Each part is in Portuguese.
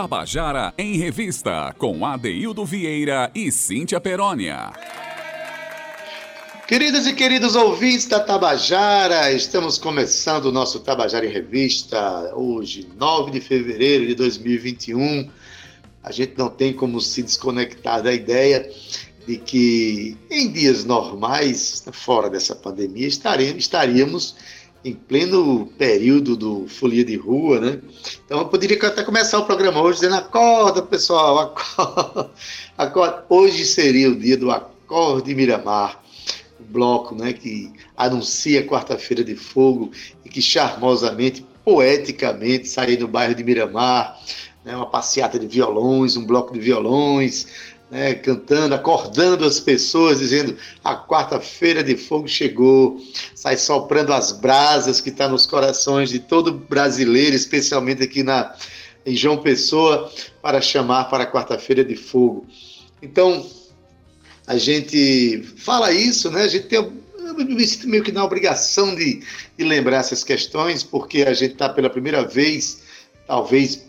Tabajara em Revista, com Adeildo Vieira e Cíntia Perónia. Queridas e queridos ouvintes da Tabajara, estamos começando o nosso Tabajara em Revista, hoje, 9 de fevereiro de 2021. A gente não tem como se desconectar da ideia de que em dias normais, fora dessa pandemia, estaríamos em pleno período do Folia de Rua, né? Então eu poderia até começar o programa hoje dizendo: acorda, pessoal, acorda. acorda. Hoje seria o dia do Acorde Miramar bloco né, que anuncia Quarta-feira de Fogo e que charmosamente, poeticamente, sai no bairro de Miramar, né, uma passeata de violões, um bloco de violões, né, cantando, acordando as pessoas, dizendo a quarta-feira de fogo chegou, sai soprando as brasas que está nos corações de todo brasileiro, especialmente aqui na, em João Pessoa, para chamar para a quarta-feira de fogo. Então, a gente fala isso, né? A gente tem me sinto meio que na obrigação de, de lembrar essas questões, porque a gente está pela primeira vez, talvez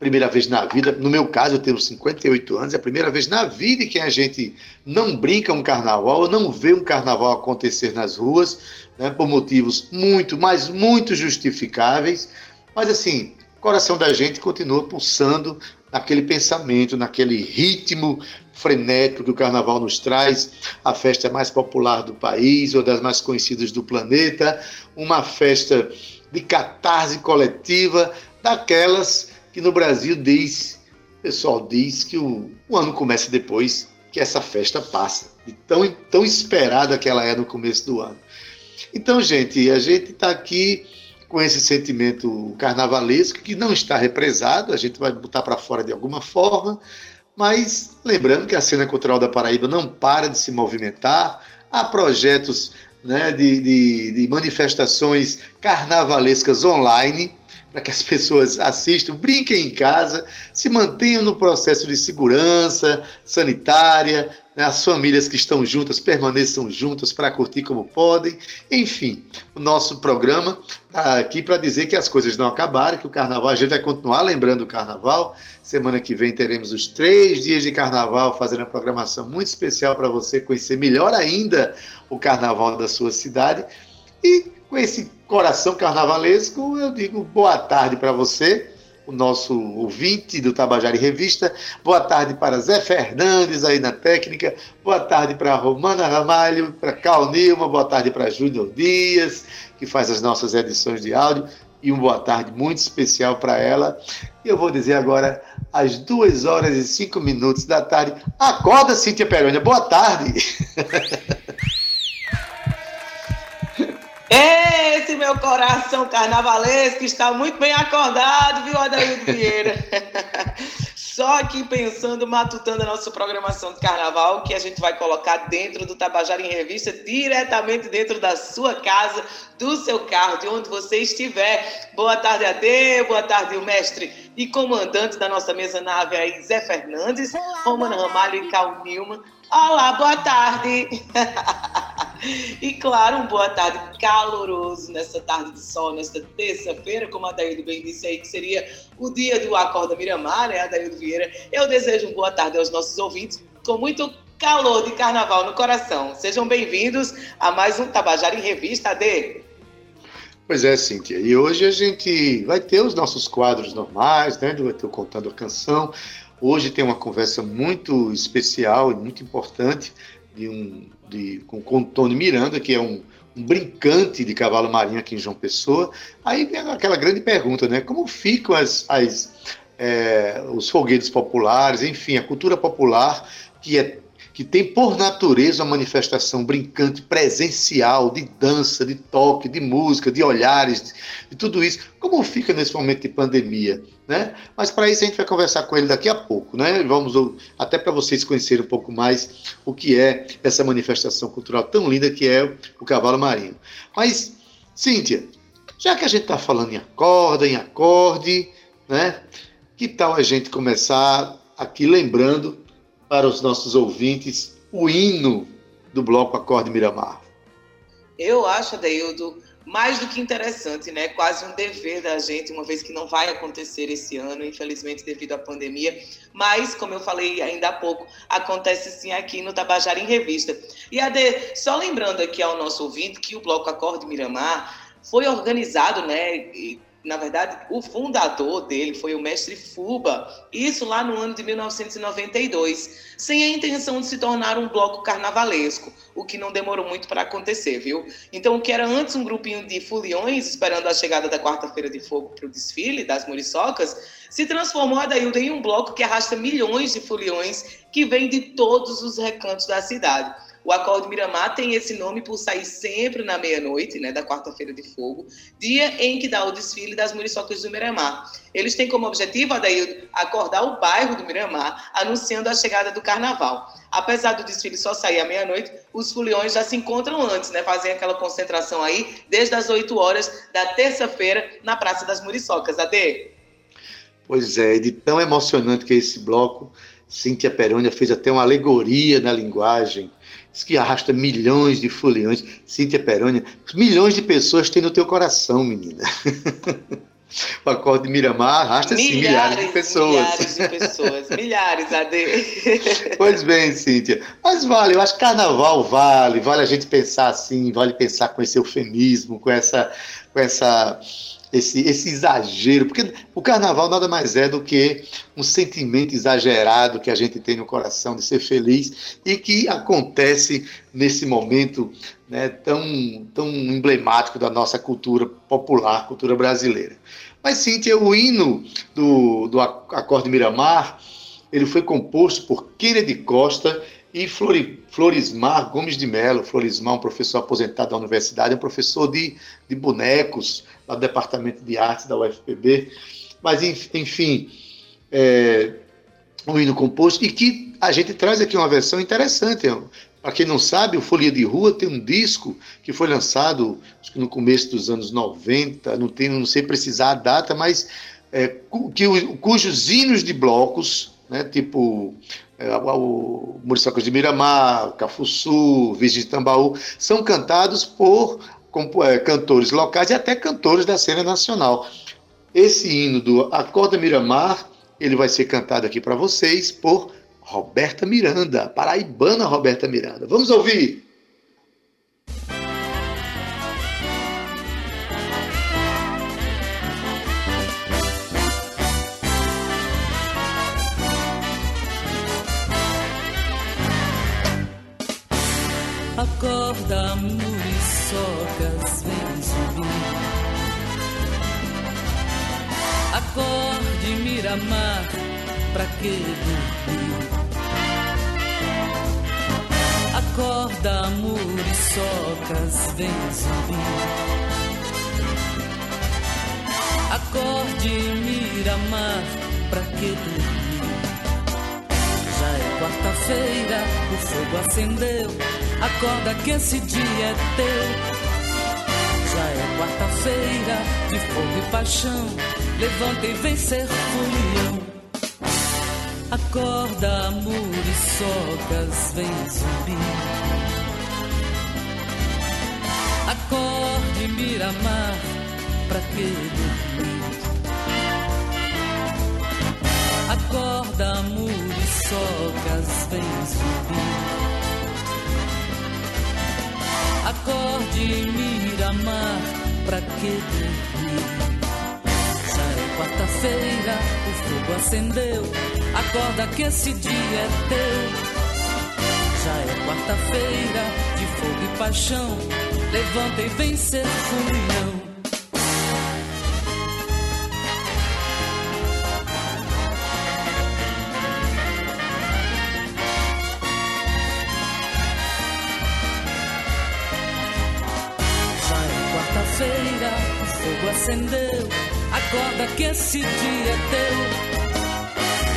primeira vez na vida, no meu caso eu tenho 58 anos, é a primeira vez na vida que a gente não brinca um carnaval, não vê um carnaval acontecer nas ruas, né, por motivos muito, mas muito justificáveis, mas assim, o coração da gente continua pulsando naquele pensamento, naquele ritmo frenético que o carnaval nos traz, a festa mais popular do país, ou das mais conhecidas do planeta, uma festa de catarse coletiva, daquelas que no Brasil diz, o pessoal diz que o, o ano começa depois que essa festa passa, de tão, tão esperada que ela é no começo do ano. Então, gente, a gente está aqui com esse sentimento carnavalesco que não está represado, a gente vai botar para fora de alguma forma, mas lembrando que a cena cultural da Paraíba não para de se movimentar, há projetos né, de, de, de manifestações carnavalescas online para que as pessoas assistam, brinquem em casa, se mantenham no processo de segurança sanitária, né, as famílias que estão juntas permaneçam juntas para curtir como podem. Enfim, o nosso programa está aqui para dizer que as coisas não acabaram, que o carnaval, a gente vai continuar lembrando o carnaval. Semana que vem teremos os três dias de carnaval, fazendo uma programação muito especial para você conhecer melhor ainda o carnaval da sua cidade. E com esse coração carnavalesco, eu digo boa tarde para você, o nosso ouvinte do Tabajara Revista. Boa tarde para Zé Fernandes aí na técnica. Boa tarde para Romana Ramalho, para Cal Nilma. Boa tarde para Júnior Dias, que faz as nossas edições de áudio. E uma boa tarde muito especial para ela. E eu vou dizer agora, às duas horas e cinco minutos da tarde. Acorda, Cíntia Perônia. Boa tarde. Esse meu coração carnavalesco está muito bem acordado, viu, Adaildo Vieira? Só aqui pensando, matutando a nossa programação de carnaval, que a gente vai colocar dentro do Tabajara em Revista, diretamente dentro da sua casa, do seu carro, de onde você estiver. Boa tarde, Ade, boa tarde, o mestre e comandante da nossa mesa nave aí, Zé Fernandes, Romana Ramalho e Cal Nilman. Olá, boa tarde! e claro, um boa tarde caloroso nessa tarde de sol, nesta terça-feira, como a Daíldo bem disse aí, que seria o dia do Acorda Miramar, né, Daíldo Vieira? Eu desejo uma boa tarde aos nossos ouvintes, com muito calor de carnaval no coração. Sejam bem-vindos a mais um Tabajara em Revista, Ade. Pois é, Cíntia. E hoje a gente vai ter os nossos quadros normais, né? Vai ter o Contando a Canção. Hoje tem uma conversa muito especial e muito importante de um, de, com, com Tony Miranda, que é um, um brincante de cavalo marinho aqui em João Pessoa. Aí vem aquela grande pergunta, né? Como ficam as, as é, os foguetes populares, enfim, a cultura popular que é que tem por natureza uma manifestação brincante, presencial, de dança, de toque, de música, de olhares, de, tudo isso. Como fica nesse momento de pandemia? Né? Mas para isso a gente vai conversar com ele daqui a pouco. Né? Vamos até para vocês conhecerem um pouco mais o que é essa manifestação cultural tão linda que é o cavalo marinho. Mas, Cíntia, já que a gente está falando em acorda, em acorde, né? que tal a gente começar aqui lembrando para os nossos ouvintes o hino do Bloco Acorde Miramar? Eu acho, Adeildo, mais do que interessante, né? Quase um dever da gente, uma vez que não vai acontecer esse ano, infelizmente devido à pandemia. Mas, como eu falei ainda há pouco, acontece sim aqui no Tabajara em Revista. E Ade, só lembrando aqui ao nosso ouvinte que o Bloco Acorde Miramar foi organizado, né? Na verdade, o fundador dele foi o mestre Fuba, isso lá no ano de 1992, sem a intenção de se tornar um bloco carnavalesco, o que não demorou muito para acontecer, viu? Então, o que era antes um grupinho de foliões esperando a chegada da quarta-feira de fogo para o desfile das muriçocas, se transformou a em um bloco que arrasta milhões de foliões que vêm de todos os recantos da cidade. O Acorde Miramar tem esse nome por sair sempre na meia-noite, né, da quarta-feira de fogo, dia em que dá o desfile das muriçocas do Miramar. Eles têm como objetivo, Adair, acordar o bairro do Miramar, anunciando a chegada do carnaval. Apesar do desfile só sair à meia-noite, os foliões já se encontram antes, né? Fazem aquela concentração aí desde as 8 horas da terça-feira na Praça das Muriçocas. Ade? Pois é, de tão emocionante que é esse bloco, Cíntia Perônia fez até uma alegoria na linguagem Diz que arrasta milhões de foliões. Cíntia Perônia, milhões de pessoas tem no teu coração, menina. O acorde de Miramar arrasta milhares, sim, milhares de pessoas. Milhares de pessoas, milhares, Ade. Pois bem, Cíntia. Mas vale, eu acho que carnaval vale, vale a gente pensar assim, vale pensar com esse eufemismo, com essa, com essa esse, esse exagero, porque o carnaval nada mais é do que um sentimento exagerado que a gente tem no coração de ser feliz e que acontece nesse momento né, tão, tão emblemático da nossa cultura popular, cultura brasileira. Mas, Cíntia, o hino do, do Acorde Miramar, ele foi composto por Kennedy Costa e Florismar Gomes de Mello, Florismar, um professor aposentado da universidade, é um professor de, de bonecos lá do Departamento de Artes da UFPB. Mas, enfim, é, um hino composto e que a gente traz aqui uma versão interessante. Para quem não sabe, o Folia de Rua tem um disco que foi lançado no começo dos anos 90, não, tenho, não sei precisar a data, mas é, que, cujos hinos de blocos, né, tipo é, o de Miramar, Cafuçu, Virgem de Tambaú, são cantados por é, cantores locais e até cantores da cena nacional. Esse hino do Acorda Miramar, ele vai ser cantado aqui para vocês por Roberta Miranda, paraibana Roberta Miranda. Vamos ouvir! Miramar, pra que dormir? Acorda, muriçocas, vem subir. Acorde, Miramar, pra que dormir? Já é quarta-feira, o fogo acendeu Acorda que esse dia é teu. Já é quarta-feira de fogo e paixão. Levanta e vem ser. Acorda, muriçocas, vem subir. Acorde, Miramar, pra que dormir? Acorda, muriçocas, vem subir. Acorde, Miramar, pra que dormir? Quarta-feira, o fogo acendeu. Acorda que esse dia é teu. Já é quarta-feira, de fogo e paixão. Levanta e vem ser funião. Que esse dia é teu.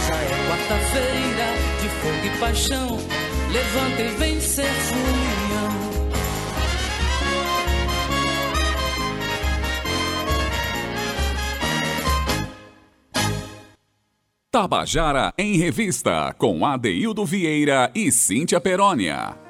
Já é quarta-feira de fogo e paixão. Levanta e vem ser funião. Tabajara em Revista, com Adeildo Vieira e Cíntia Perónia.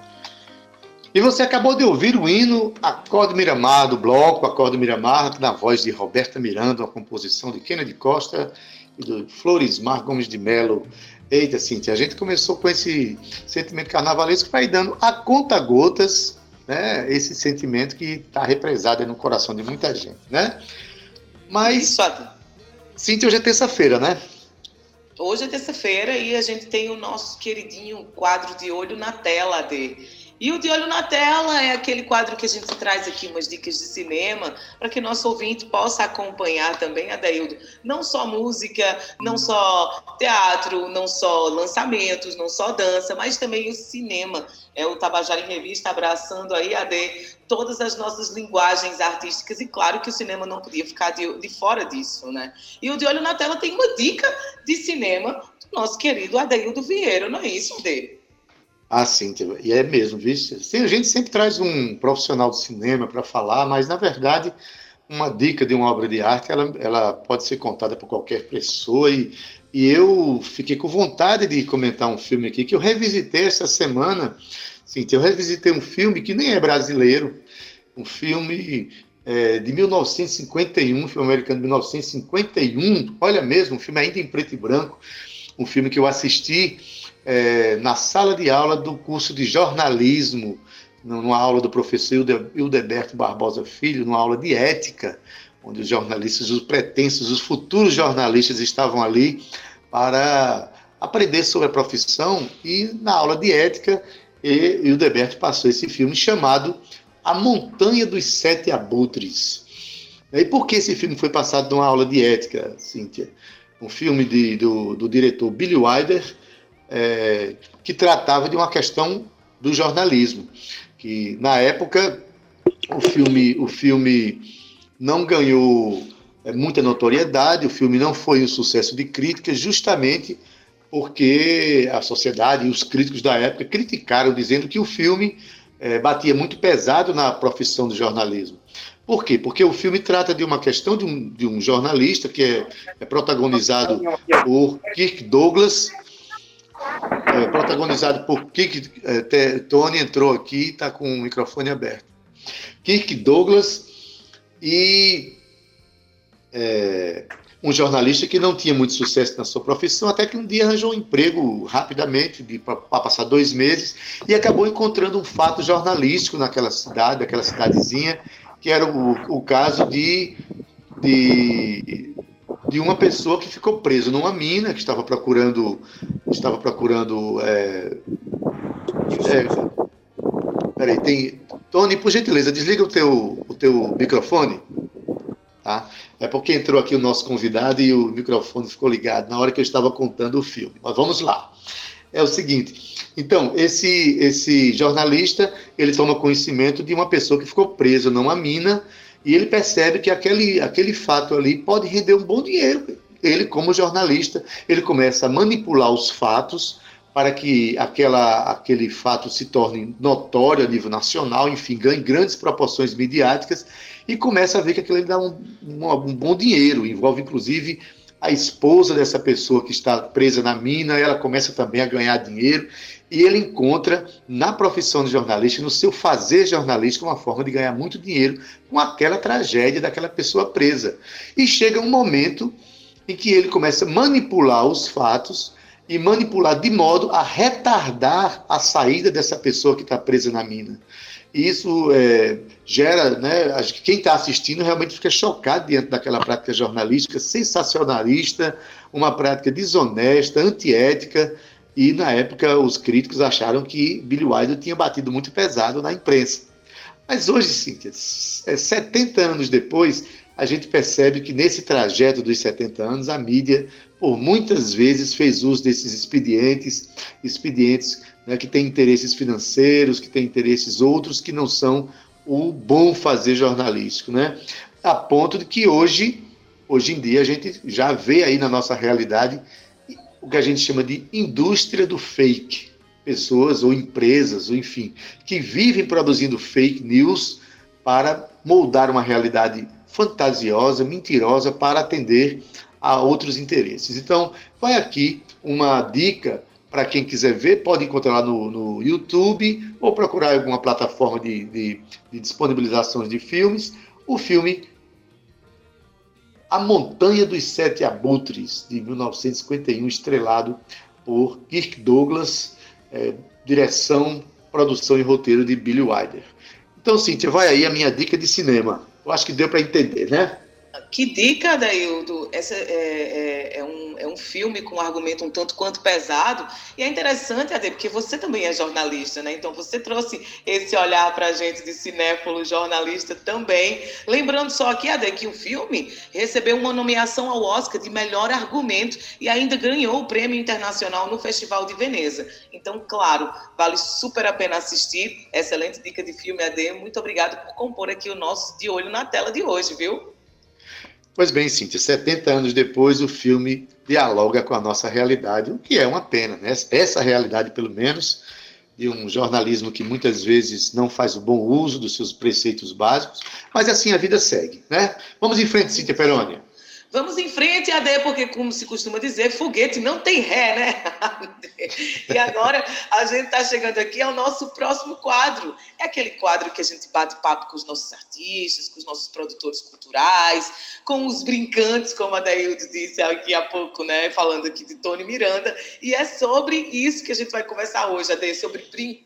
E você acabou de ouvir o hino Acorde Miramar, do bloco Acorde Miramar, na voz de Roberta Miranda, uma composição de Kennedy Costa e do Florismar Gomes de Melo. Eita, Cintia, a gente começou com esse sentimento carnavalesco, vai dando a conta gotas, né, esse sentimento que está represado no coração de muita gente, né? Mas, Isso, Cintia, hoje é terça-feira, né? Hoje é terça-feira e a gente tem o nosso queridinho quadro de olho na tela, de e o De Olho na Tela é aquele quadro que a gente traz aqui umas dicas de cinema para que nosso ouvinte possa acompanhar também, Adaildo, não só música, não só teatro, não só lançamentos, não só dança, mas também o cinema. É o Tabajara em Revista abraçando aí, Ade, todas as nossas linguagens artísticas e claro que o cinema não podia ficar de, de fora disso, né? E o De Olho na Tela tem uma dica de cinema do nosso querido Adaildo Vieira, não é isso, Ade? Ah, sim, e é mesmo, viu? A gente sempre traz um profissional do cinema para falar, mas na verdade uma dica de uma obra de arte ela, ela pode ser contada por qualquer pessoa e, e eu fiquei com vontade de comentar um filme aqui que eu revisitei essa semana. Sim, eu revisitei um filme que nem é brasileiro, um filme é, de 1951, um filme americano de 1951, olha mesmo, um filme ainda em preto e branco, um filme que eu assisti é, na sala de aula do curso de jornalismo, numa aula do professor Hildeberto Barbosa Filho, numa aula de ética, onde os jornalistas, os pretensos, os futuros jornalistas estavam ali para aprender sobre a profissão e na aula de ética Hildeberto passou esse filme chamado A Montanha dos Sete Abutres. E por que esse filme foi passado numa aula de ética, Cíntia? Um filme de, do, do diretor Billy Wilder, é, que tratava de uma questão do jornalismo, que na época o filme, o filme não ganhou é, muita notoriedade, o filme não foi um sucesso de crítica, justamente porque a sociedade e os críticos da época criticaram, dizendo que o filme é, batia muito pesado na profissão do jornalismo. Por quê? Porque o filme trata de uma questão de um, de um jornalista que é, é protagonizado por Kirk Douglas, é, protagonizado por Kirk. É, Tony entrou aqui está com o microfone aberto. Kirk Douglas e é, um jornalista que não tinha muito sucesso na sua profissão, até que um dia arranjou um emprego rapidamente, para passar dois meses, e acabou encontrando um fato jornalístico naquela cidade, aquela cidadezinha, que era o, o caso de, de de uma pessoa que ficou preso numa mina, que estava procurando. Estava procurando. É, é, peraí, tem. Tony, por gentileza, desliga o teu, o teu microfone. Tá? É porque entrou aqui o nosso convidado e o microfone ficou ligado na hora que eu estava contando o filme. Mas vamos lá. É o seguinte. Então, esse, esse jornalista, ele toma conhecimento de uma pessoa que ficou presa numa mina e ele percebe que aquele, aquele fato ali pode render um bom dinheiro. Ele, como jornalista, ele começa a manipular os fatos para que aquela, aquele fato se torne notório a nível nacional, enfim, ganhe grandes proporções midiáticas e começa a ver que aquilo dá um, um, um bom dinheiro, envolve inclusive a esposa dessa pessoa que está presa na mina, ela começa também a ganhar dinheiro e ele encontra na profissão de jornalista, no seu fazer jornalístico, uma forma de ganhar muito dinheiro com aquela tragédia daquela pessoa presa. E chega um momento em que ele começa a manipular os fatos e manipular de modo a retardar a saída dessa pessoa que está presa na mina. E isso é, gera, né, acho que quem está assistindo realmente fica chocado diante daquela prática jornalística sensacionalista, uma prática desonesta, antiética, e na época os críticos acharam que Billy Wilder tinha batido muito pesado na imprensa. Mas hoje, Cíntia, 70 é, anos depois, a gente percebe que nesse trajeto dos 70 anos, a mídia, por muitas vezes, fez uso desses expedientes, expedientes né, que têm interesses financeiros, que têm interesses outros que não são o bom fazer jornalístico, né? A ponto de que hoje, hoje em dia, a gente já vê aí na nossa realidade o que a gente chama de indústria do fake. Pessoas ou empresas, ou enfim, que vivem produzindo fake news para moldar uma realidade fantasiosa, mentirosa, para atender a outros interesses. Então, vai aqui uma dica para quem quiser ver, pode encontrar lá no, no YouTube ou procurar alguma plataforma de, de, de disponibilizações de filmes. O filme A Montanha dos Sete Abutres, de 1951, estrelado por Kirk Douglas, é, direção, produção e roteiro de Billy Wilder. Então, Cíntia, vai aí a minha dica de cinema. Eu acho que deu para entender, né? Que dica, Daildo! Essa é, é, é, um, é um filme com um argumento um tanto quanto pesado. E é interessante, Ade, porque você também é jornalista, né? Então você trouxe esse olhar para a gente de cinéfilo jornalista também. Lembrando só aqui, Ade, que o filme recebeu uma nomeação ao Oscar de melhor argumento e ainda ganhou o prêmio internacional no Festival de Veneza. Então, claro, vale super a pena assistir. Excelente dica de filme, Ade. Muito obrigado por compor aqui o nosso De Olho na Tela de hoje, viu? Pois bem, Cíntia, 70 anos depois o filme dialoga com a nossa realidade, o que é uma pena, né? Essa realidade, pelo menos, de um jornalismo que muitas vezes não faz o bom uso dos seus preceitos básicos, mas assim a vida segue, né? Vamos em frente, Cíntia Perônia. Vamos em frente, AD, porque, como se costuma dizer, foguete não tem ré, né? e agora a gente está chegando aqui ao nosso próximo quadro. É aquele quadro que a gente bate papo com os nossos artistas, com os nossos produtores culturais, com os brincantes, como a Daildo disse aqui há pouco, né? Falando aqui de Tony Miranda. E é sobre isso que a gente vai conversar hoje, AD, sobre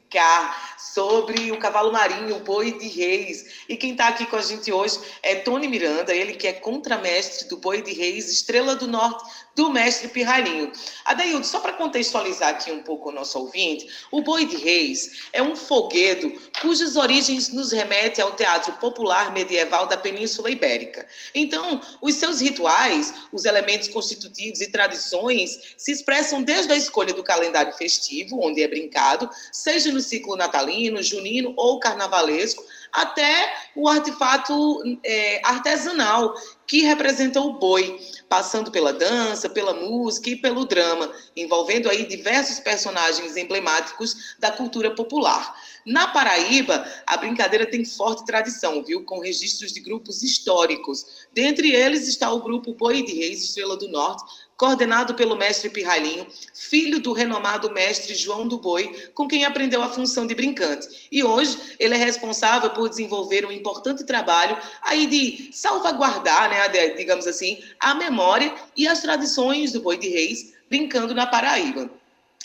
brincar, sobre o cavalo marinho, o boi de reis. E quem está aqui com a gente hoje é Tony Miranda, ele que é contramestre do Boi de Reis, Estrela do Norte, do mestre Pirralhinho. Adaildo, só para contextualizar aqui um pouco o nosso ouvinte, o Boi de Reis é um foguedo cujas origens nos remete ao teatro popular medieval da Península Ibérica. Então, os seus rituais, os elementos constitutivos e tradições se expressam desde a escolha do calendário festivo, onde é brincado, seja no ciclo natalino, junino ou carnavalesco, até o artefato é, artesanal que representa o boi, passando pela dança, pela música e pelo drama, envolvendo aí diversos personagens emblemáticos da cultura popular. Na Paraíba, a brincadeira tem forte tradição, viu, com registros de grupos históricos. Dentre eles está o grupo Boi de Reis Estrela do Norte, coordenado pelo mestre Pirralhinho, filho do renomado mestre João do Boi, com quem aprendeu a função de brincante. E hoje ele é responsável por desenvolver um importante trabalho aí de salvaguardar, né, digamos assim, a memória e as tradições do Boi de Reis, brincando na Paraíba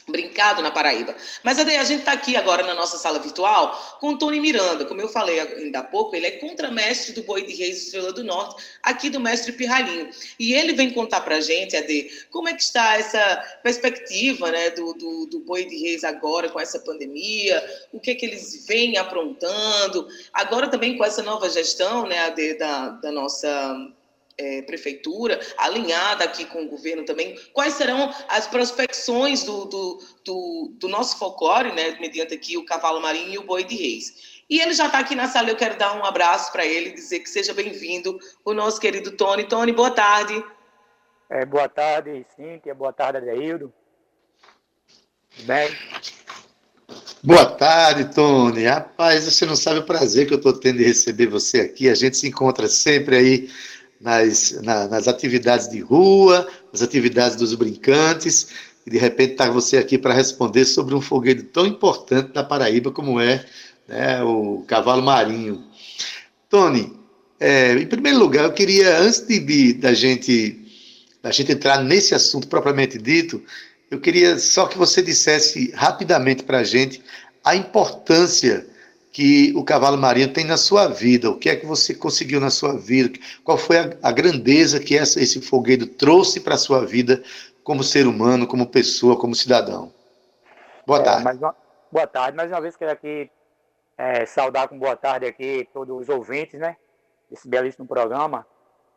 brincado na Paraíba. Mas a gente está aqui agora na nossa sala virtual com o Tony Miranda. Como eu falei ainda há pouco, ele é contramestre do Boi de Reis Estrela do Norte, aqui do mestre Pirralhinho. E ele vem contar para a gente, Ade, como é que está essa perspectiva né, do, do, do, Boi de Reis agora com essa pandemia, o que é que eles vêm aprontando, agora também com essa nova gestão, né, Ade, da, da nossa é, prefeitura, alinhada aqui com o governo também, quais serão as prospecções do, do, do, do nosso folclore, né, mediante aqui o cavalo marinho e o boi de reis. E ele já está aqui na sala, eu quero dar um abraço para ele, dizer que seja bem-vindo, o nosso querido Tony. Tony, boa tarde. É, boa tarde, Cíntia, boa tarde, Adeildo. Bem? Boa tarde, Tony. Rapaz, você não sabe o prazer que eu estou tendo de receber você aqui. A gente se encontra sempre aí nas, na, nas atividades de rua, nas atividades dos brincantes, e de repente está você aqui para responder sobre um foguete tão importante da Paraíba como é né, o cavalo marinho. Tony, é, em primeiro lugar, eu queria, antes de, de, da, gente, da gente entrar nesse assunto propriamente dito, eu queria só que você dissesse rapidamente para a gente a importância que o cavalo marinho tem na sua vida, o que é que você conseguiu na sua vida, qual foi a, a grandeza que essa, esse fogueiro trouxe para a sua vida como ser humano, como pessoa, como cidadão. Boa é, tarde. Uma, boa tarde. Mais uma vez quero aqui é, saudar com boa tarde aqui todos os ouvintes, né, desse belíssimo programa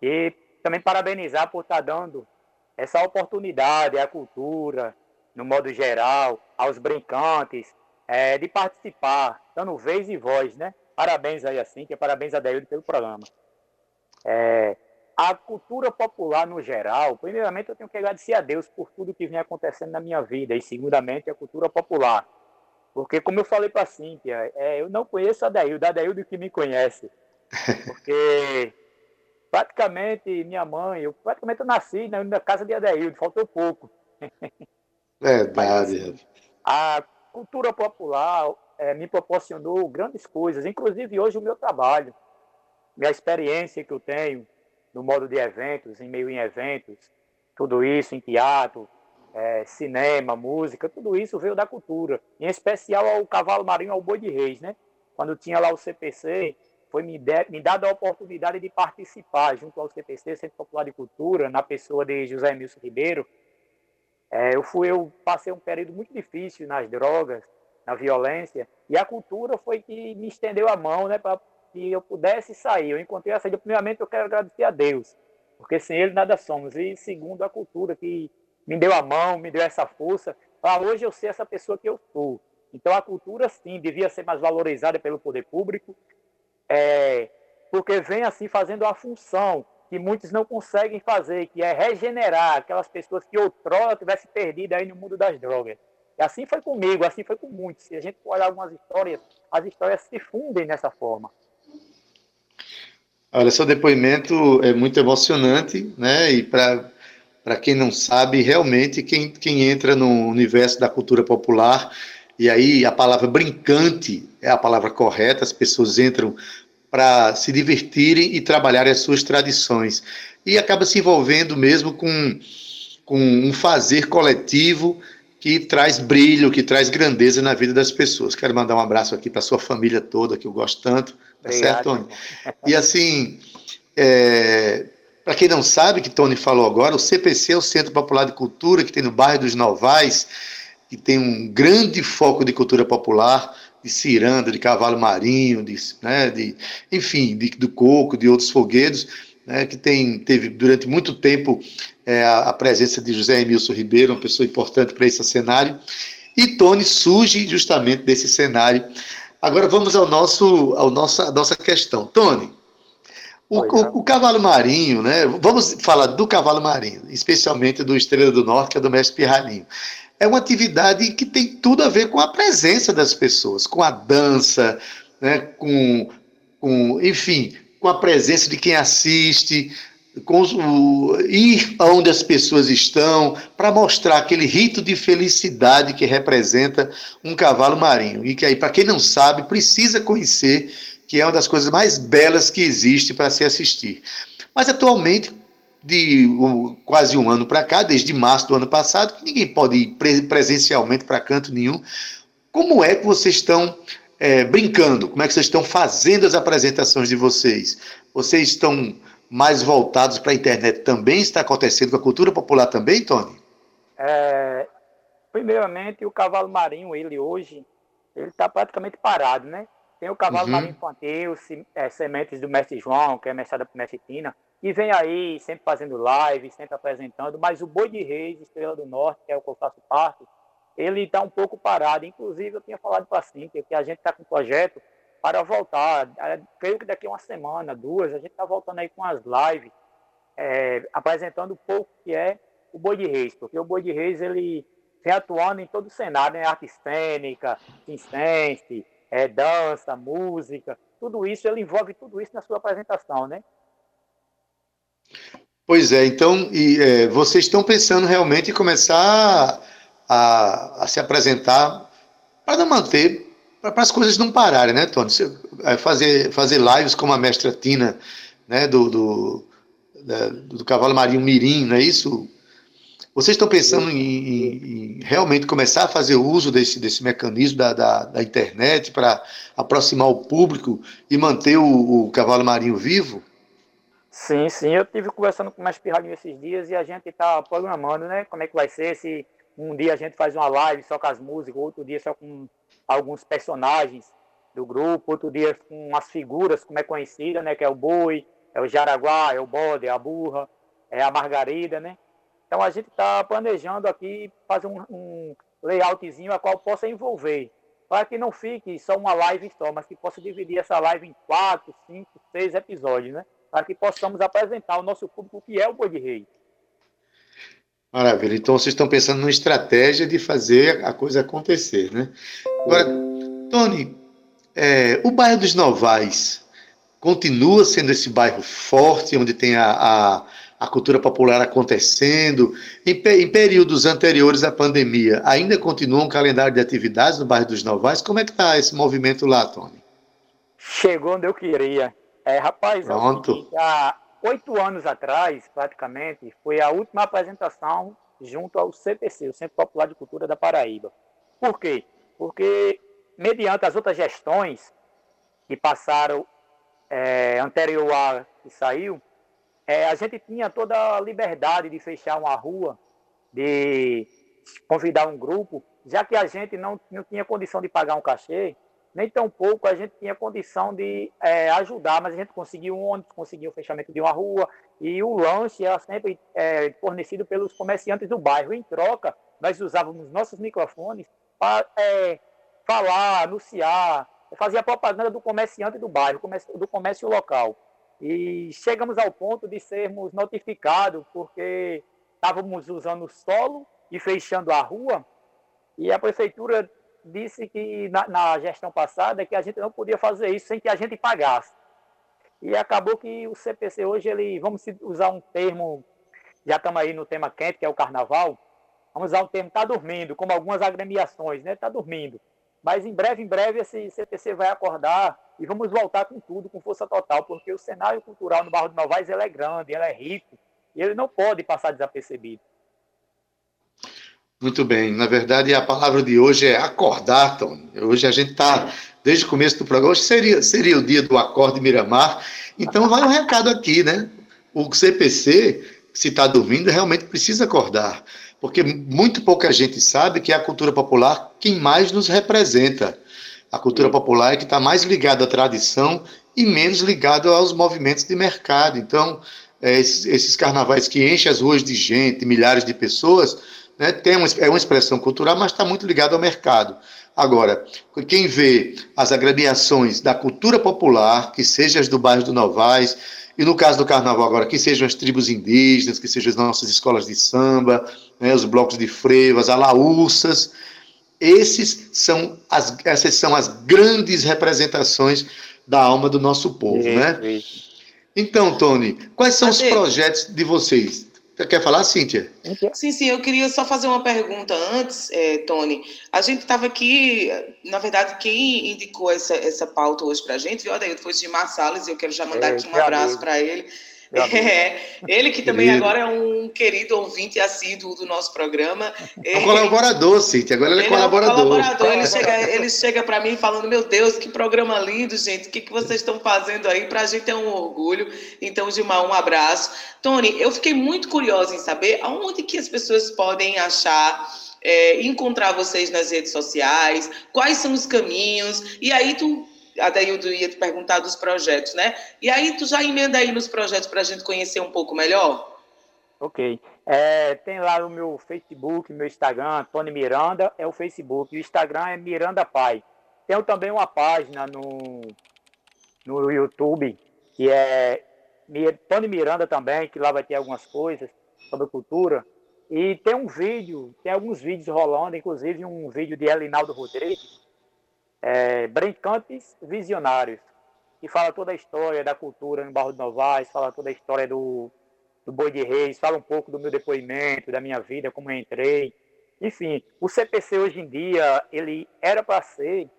e também parabenizar por estar dando essa oportunidade à cultura, no modo geral, aos brincantes, é, de participar, dando vez e voz, né? Parabéns aí, assim, que é parabéns a Deildo pelo programa. É, a cultura popular no geral, primeiramente eu tenho que agradecer a Deus por tudo que vem acontecendo na minha vida, e segundamente a cultura popular. Porque, como eu falei para Cíntia, é, eu não conheço a Deildo, a Deildo que me conhece. Porque praticamente minha mãe, eu praticamente eu nasci na, na casa de Adeildo, faltou pouco. Verdade. Mas, assim, a cultura popular é, me proporcionou grandes coisas, inclusive hoje o meu trabalho, minha experiência que eu tenho no modo de eventos, em meio em eventos, tudo isso em teatro, é, cinema, música, tudo isso veio da cultura, em especial ao cavalo marinho, ao boi de reis, né? Quando tinha lá o CPC, foi me, de, me dada a oportunidade de participar junto ao CPC, Centro Popular de Cultura, na pessoa de José Emilson Ribeiro. É, eu fui, eu passei um período muito difícil nas drogas, na violência, e a cultura foi que me estendeu a mão, né, para que eu pudesse sair. Eu encontrei essa primeiramente eu quero agradecer a Deus, porque sem ele nada somos. E segundo a cultura que me deu a mão, me deu essa força, para hoje eu ser essa pessoa que eu sou. Então a cultura sim devia ser mais valorizada pelo poder público, é, porque vem assim fazendo a função que muitos não conseguem fazer, que é regenerar aquelas pessoas que outrora tivessem perdido aí no mundo das drogas. E assim foi comigo, assim foi com muitos. Se a gente olhar algumas histórias, as histórias se fundem dessa forma. Olha, seu depoimento é muito emocionante, né? E para quem não sabe, realmente quem, quem entra no universo da cultura popular, e aí a palavra brincante é a palavra correta, as pessoas entram para se divertirem e trabalhar as suas tradições. E acaba se envolvendo mesmo com, com um fazer coletivo que traz brilho, que traz grandeza na vida das pessoas. Quero mandar um abraço aqui para sua família toda, que eu gosto tanto. Tá Obrigado. certo, Tony? E assim, é, para quem não sabe, que Tony falou agora, o CPC é o Centro Popular de Cultura, que tem no bairro dos Novais, que tem um grande foco de cultura popular, de ciranda, de cavalo marinho, de, né, de enfim, de, do coco, de outros foguedos, né, que tem, teve durante muito tempo é, a, a, presença de José Emilson Ribeiro, uma pessoa importante para esse cenário, e Tony surge justamente desse cenário Agora vamos ao nosso, ao nossa, nossa questão. Tony, o, o, o, cavalo marinho, né? Vamos falar do cavalo marinho, especialmente do Estrela do Norte, que é do mestre Pirralhinho. É uma atividade que tem tudo a ver com a presença das pessoas, com a dança, né? com, com enfim, com a presença de quem assiste, com o, ir aonde as pessoas estão, para mostrar aquele rito de felicidade que representa um cavalo marinho. E que aí, para quem não sabe, precisa conhecer que é uma das coisas mais belas que existe para se assistir. Mas atualmente, de quase um ano para cá, desde março do ano passado, que ninguém pode ir pre presencialmente para canto nenhum. Como é que vocês estão é, brincando? Como é que vocês estão fazendo as apresentações de vocês? Vocês estão mais voltados para a internet também está acontecendo com a cultura popular também, Tony? É, primeiramente, o cavalo marinho, ele hoje, ele está praticamente parado, né? Tem o cavalo uhum. marinho infantil, é, sementes do mestre João, que é mestrada por mestre Tina, que vem aí sempre fazendo live, sempre apresentando, mas o Boi de Reis, Estrela do Norte, que é o que eu faço parte, ele está um pouco parado. Inclusive, eu tinha falado para a Cíntia que a gente está com um projeto para voltar. É, creio que daqui a uma semana, duas, a gente está voltando aí com as lives, é, apresentando um pouco que é o Boi de Reis, porque o Boi de Reis ele vem atuando em todo o cenário, né? arte cênica, circense, é, dança, música, tudo isso, ele envolve tudo isso na sua apresentação, né? Pois é, então, e, é, vocês estão pensando realmente em começar a, a se apresentar para não manter para as coisas não pararem, né, Tony? É, fazer, fazer lives como a mestra Tina, né, do, do, do Cavalo Marinho Mirim, não é isso? Vocês estão pensando em, em, em, realmente começar a fazer uso desse, desse mecanismo da, da, da internet para aproximar o público e manter o, o, cavalo marinho vivo? Sim, sim. Eu tive conversando com o Mestre Pirralhinho esses dias e a gente está programando, né? Como é que vai ser, se um dia a gente faz uma live só com as músicas, outro dia só com alguns personagens do grupo, outro dia com as figuras, como é conhecida, né? Que é o boi, é o jaraguá, é o bode, é a burra, é a margarida, né? Então a gente está planejando aqui fazer um, um layoutzinho a qual possa envolver, para que não fique só uma live só, mas que possa dividir essa live em quatro, cinco, seis episódios, né? Para que possamos apresentar ao nosso público o que é o Boi de Rei. Maravilha. Então vocês estão pensando numa estratégia de fazer a coisa acontecer, né? Agora, Tony, é, o bairro dos Novais continua sendo esse bairro forte, onde tem a, a, a cultura popular acontecendo. Em, em, períodos anteriores à pandemia, ainda continua um calendário de atividades no bairro dos Novais? Como é que está esse movimento lá, Tony? Chegou onde eu queria. É, rapaz, Pronto. há oito anos atrás, praticamente, foi a última apresentação junto ao CPC, o Centro Popular de Cultura da Paraíba. Por quê? Porque, mediante as outras gestões que passaram é, anterior a que saiu, é, a gente tinha toda a liberdade de fechar uma rua, de convidar um grupo, já que a gente não, não tinha condição de pagar um cachê, nem tão pouco a gente tinha condição de é, ajudar, mas a gente conseguiu um ônibus, conseguiu o fechamento de uma rua, e o lanche era sempre é, fornecido pelos comerciantes do bairro. Em troca, nós usávamos nossos microfones para é, falar, anunciar, fazer a propaganda do comerciante do bairro, do comércio local. E chegamos ao ponto de sermos notificados porque estávamos usando solo e fechando a rua e a prefeitura disse que na, na, gestão passada que a gente não podia fazer isso sem que a gente pagasse. E acabou que o CPC hoje, ele, vamos usar um termo, já estamos aí no tema quente, que é o carnaval, vamos usar o termo está dormindo, como algumas agremiações, né? Está dormindo. Mas em breve, em breve, esse CPC vai acordar e vamos voltar com tudo, com força total, porque o cenário cultural no Barro de Novaes ele é grande, ele é rico, e ele não pode passar desapercebido. Muito bem. Na verdade, a palavra de hoje é acordar, Tony. Hoje a gente está, desde o começo do programa, hoje seria, seria o dia do acorde Miramar. Então, vai um recado aqui, né? O CPC, se está dormindo, realmente precisa acordar. Porque muito pouca gente sabe que é a cultura popular quem mais nos representa. A cultura popular é que está mais ligada à tradição e menos ligada aos movimentos de mercado. Então, é, esses, esses carnavais que enchem as ruas de gente, milhares de pessoas, né, tem uma, é uma expressão cultural, mas está muito ligado ao mercado. Agora, quem vê as agremiações da cultura popular, que sejam as do bairro do Novais, e no caso do carnaval agora, que sejam as tribos indígenas, que sejam as nossas escolas de samba, né, os blocos de freivas, alaúças, esses são as, essas são as grandes representações da alma do nosso povo, é, né? É. Então, Tony, quais são os projetos de vocês? Você quer falar, Cíntia? Sim, sim, eu queria só fazer uma pergunta antes, é, Tony. A gente estava aqui, na verdade, quem indicou essa, essa pauta hoje para a gente, viu, Adailton, foi o Gilmar Salles, e eu quero já mandar é, aqui um abraço para ele. É, ele que também querido. agora é um querido ouvinte assíduo do nosso programa. É um colaborador, Cíntia, agora ele, é ele é colaborador. É um colaborador. Ele chega, ele chega para mim falando, meu Deus, que programa lindo, gente, o que, que vocês estão fazendo aí? Para a gente é um orgulho. Então, Gilmar, um abraço. Tony, eu fiquei muito curiosa em saber aonde que as pessoas podem achar é, encontrar vocês nas redes sociais, quais são os caminhos, e aí tu Adaildo ia te perguntar dos projetos, né? E aí tu já emenda aí nos projetos para a gente conhecer um pouco melhor? Ok. É, tem lá o meu Facebook, meu Instagram, Tony Miranda é o Facebook. O Instagram é Miranda Pai. Tenho também uma página no, no YouTube, que é Tony Miranda também, que lá vai ter algumas coisas sobre cultura. E tem um vídeo, tem alguns vídeos rolando, inclusive um vídeo de Elinaldo Rodrigues, é, Brincantes Visionários, que fala toda a história da cultura no Barro de Novaes, fala toda a história do, do Boi de Reis, fala um pouco do meu depoimento, da minha vida, como eu entrei. Enfim, o CPC hoje em dia, ele era para ser,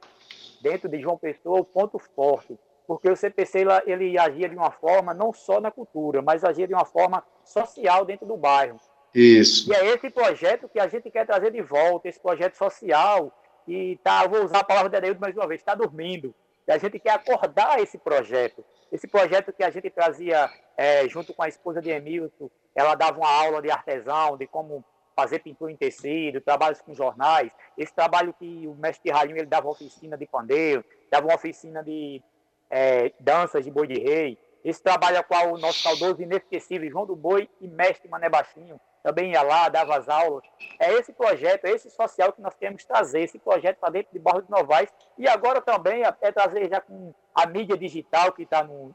dentro de João Pessoa, o ponto forte, porque o CPC ele, ele agia de uma forma não só na cultura, mas agia de uma forma social dentro do bairro. Isso. E é esse projeto que a gente quer trazer de volta, esse projeto social que tá, vou usar a palavra de Adeildo mais uma vez, está dormindo. E a gente quer acordar esse projeto. Esse projeto que a gente trazia é, junto com a esposa de Emilton, ela dava uma aula de artesão, de como fazer pintura em tecido, trabalhos com jornais. Esse trabalho que o mestre Rainho ele dava oficina de pandeiro, dava uma oficina de é, danças de boi de rei. Esse trabalho a qual o nosso saudoso inesquecível João do Boi e mestre Mané Baixinho também ia lá, dava as aulas. É esse projeto, é esse social que nós queremos trazer, esse projeto para dentro de Barro de Novais. E agora também é trazer já com a mídia digital que está nos,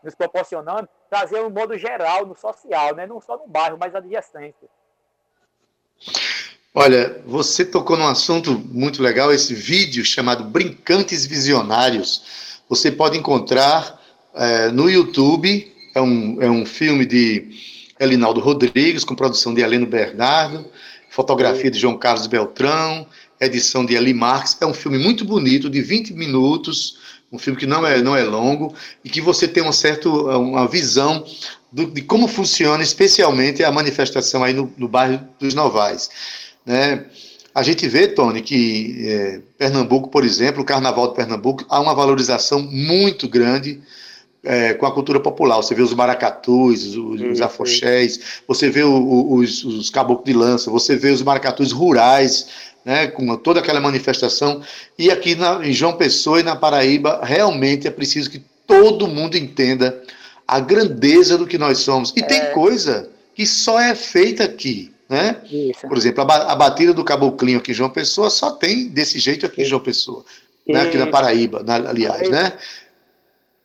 nos proporcionando, trazer um modo geral no social, né? não só no bairro, mas adjacência. Olha, você tocou num assunto muito legal, esse vídeo chamado Brincantes Visionários. Você pode encontrar é, no YouTube é um, é um filme de Elinaldo Rodrigues, com produção de Heleno Bernardo, fotografia de João Carlos Beltrão, edição de Eli Marques. É um filme muito bonito, de 20 minutos, um filme que não é, não é longo e que você tem uma certa uma visão do, de como funciona, especialmente a manifestação aí no, no bairro dos Novais. Né? A gente vê, Tony, que é, Pernambuco, por exemplo, o Carnaval de Pernambuco, há uma valorização muito grande é, com a cultura popular. Você vê os maracatus, os, os afoxés, você vê o, o, os, os caboclos de lança, você vê os maracatus rurais, né, com toda aquela manifestação. E aqui na, em João Pessoa e na Paraíba, realmente é preciso que todo mundo entenda a grandeza do que nós somos. E é... tem coisa que só é feita aqui. Né? Por exemplo, a, a batida do caboclinho aqui em João Pessoa só tem desse jeito aqui em João Pessoa. Né, aqui na Paraíba, na, aliás, né?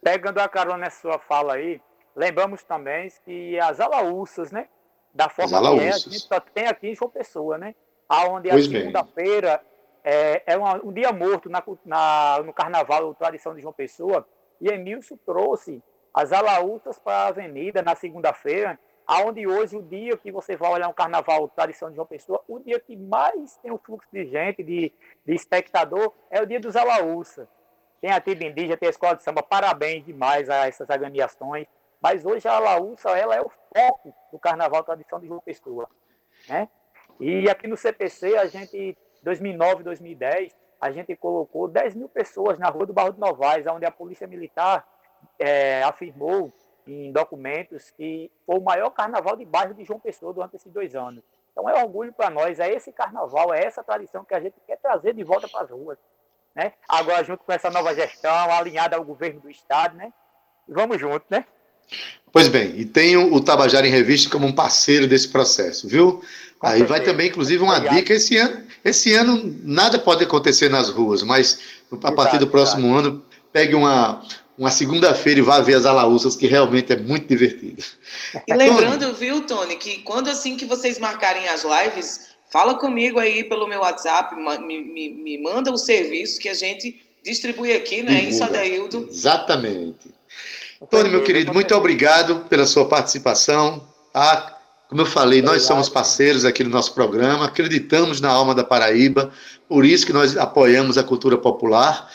Pegando a carona nessa sua fala aí, lembramos também que as alaúças, né? Da forma que é, a gente só tem aqui em João Pessoa, né? Aonde a segunda-feira é, é uma, um dia morto na, na, no carnaval tradição de João Pessoa, e Emílcio trouxe as alaúças para a avenida na segunda-feira, aonde hoje o dia que você vai olhar um carnaval tradição de João Pessoa, o dia que mais tem um fluxo de gente, de, de espectador, é o dia dos alaúças tem a tribo indígena, tem a escola de samba, parabéns demais a essas agremiações. Mas hoje a Laúça ela é o foco do Carnaval Tradição de João Pessoa. Né? E aqui no CPC, a gente, 2009, 2010, a gente colocou 10 mil pessoas na Rua do Barro de Novaes, onde a Polícia Militar é, afirmou em documentos que foi o maior carnaval de bairro de João Pessoa durante esses dois anos. Então é um orgulho para nós, é esse carnaval, é essa tradição que a gente quer trazer de volta para as ruas né? Agora, junto com essa nova gestão, alinhada ao governo do Estado, né? Vamos junto, né? Pois bem, e tenho o Tabajara em Revista como um parceiro desse processo, viu? Com Aí certeza. vai também, inclusive, uma dica. Esse ano, esse ano nada pode acontecer nas ruas, mas a partir do próximo ano, pegue uma, uma segunda-feira e vá ver as alaúças, que realmente é muito divertido. E lembrando, viu, Tony, que quando assim que vocês marcarem as lives, Fala comigo aí pelo meu WhatsApp, me, me, me manda o serviço que a gente distribui aqui, né? Isso, Adaildo. Exatamente. Tony, meu querido, muito obrigado pela sua participação. Tá? Como eu falei, nós somos parceiros aqui no nosso programa, acreditamos na alma da Paraíba, por isso que nós apoiamos a cultura popular,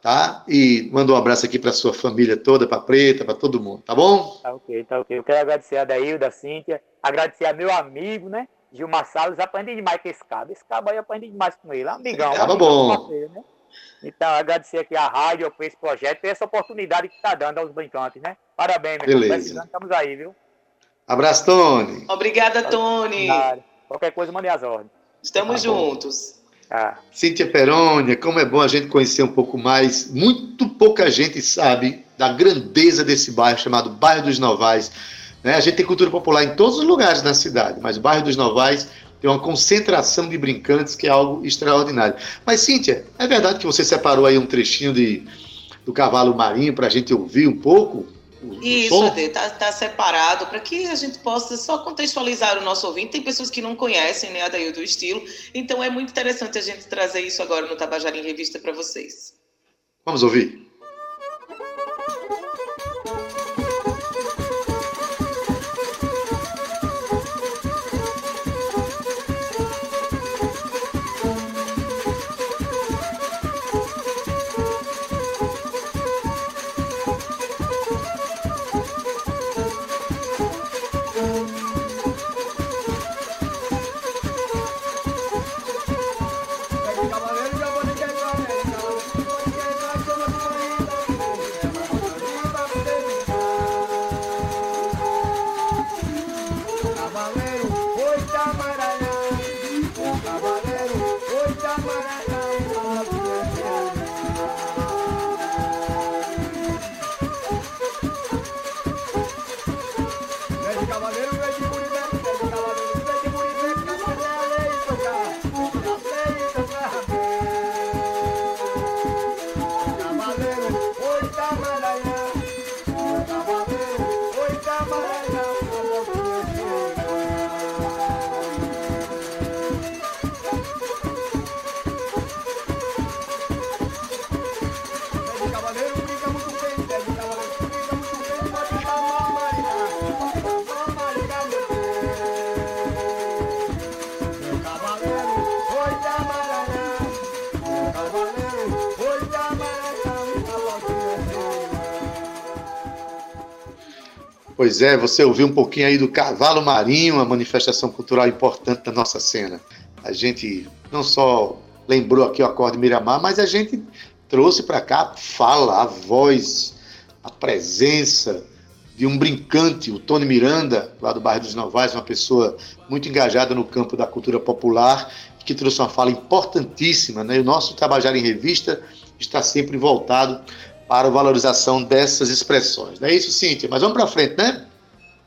tá? E mando um abraço aqui para sua família toda, para Preta, para todo mundo, tá bom? Tá ok, tá ok. Eu quero agradecer a Daílda, a Cíntia, agradecer a meu amigo, né? Gilmar Salles, aprendi demais com esse cabo. Esse cabo aí eu aprendi demais com ele. Amigão. Tava bom. Parceiro, né? Então, agradecer aqui a rádio por esse projeto e essa oportunidade que está dando aos brincantes, né? Parabéns, meu Beleza. Estamos aí, viu? Abraço, Tony. Obrigada, Tony. Qualquer coisa, mande as ordens. Estamos tá juntos. Ah. Cíntia Perônia, como é bom a gente conhecer um pouco mais. Muito pouca gente sabe da grandeza desse bairro chamado Bairro dos Novais né? A gente tem cultura popular em todos os lugares da cidade, mas o bairro dos Novais tem uma concentração de brincantes que é algo extraordinário. Mas, Cíntia, é verdade que você separou aí um trechinho de, do cavalo marinho para a gente ouvir um pouco? Isso, Ade, tá, separado para que a gente possa só contextualizar o nosso ouvinte. Tem pessoas que não conhecem, né, Adail do estilo, então é muito interessante a gente trazer isso agora no Tabajara em Revista para vocês. Vamos ouvir. my way. Pois é, você ouviu um pouquinho aí do Cavalo Marinho, uma manifestação cultural importante da nossa cena. A gente não só lembrou aqui o acorde Miramar, mas a gente trouxe para cá fala, a voz, a presença de um brincante, o Tony Miranda, lá do bairro dos Novais, uma pessoa muito engajada no campo da cultura popular, que trouxe uma fala importantíssima. Né? E o nosso Tabajara em Revista está sempre voltado para a valorização dessas expressões. Não é isso, Cíntia? Mas vamos para frente, né?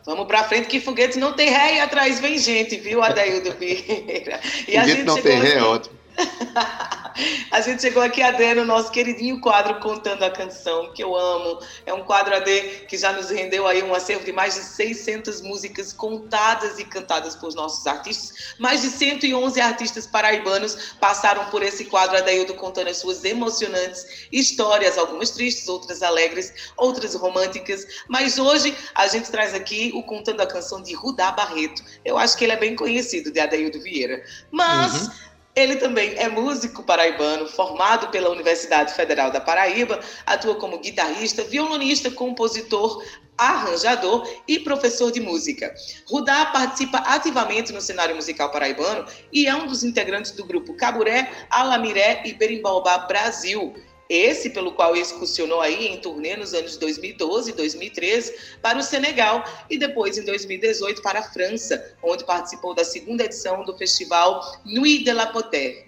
Vamos para frente que foguete não tem ré e atrás vem gente, viu, Adaildo Vieira? E foguete não tem ré, é ótimo. a gente chegou aqui, AD, no nosso queridinho quadro Contando a Canção, que eu amo. É um quadro, AD, que já nos rendeu aí um acervo de mais de 600 músicas contadas e cantadas por nossos artistas. Mais de 111 artistas paraibanos passaram por esse quadro, Adaildo, contando as suas emocionantes histórias, algumas tristes, outras alegres, outras românticas. Mas hoje a gente traz aqui o Contando a Canção de Rudá Barreto. Eu acho que ele é bem conhecido, de Adaildo Vieira. Mas... Uhum ele também é músico paraibano, formado pela Universidade Federal da Paraíba, atua como guitarrista, violonista, compositor, arranjador e professor de música. Rudá participa ativamente no cenário musical paraibano e é um dos integrantes do grupo Caburé, Alamiré e Berimbaubá Brasil esse pelo qual excursionou aí em turnê nos anos 2012 e 2013 para o Senegal e depois em 2018 para a França, onde participou da segunda edição do festival Nuit de la Poter.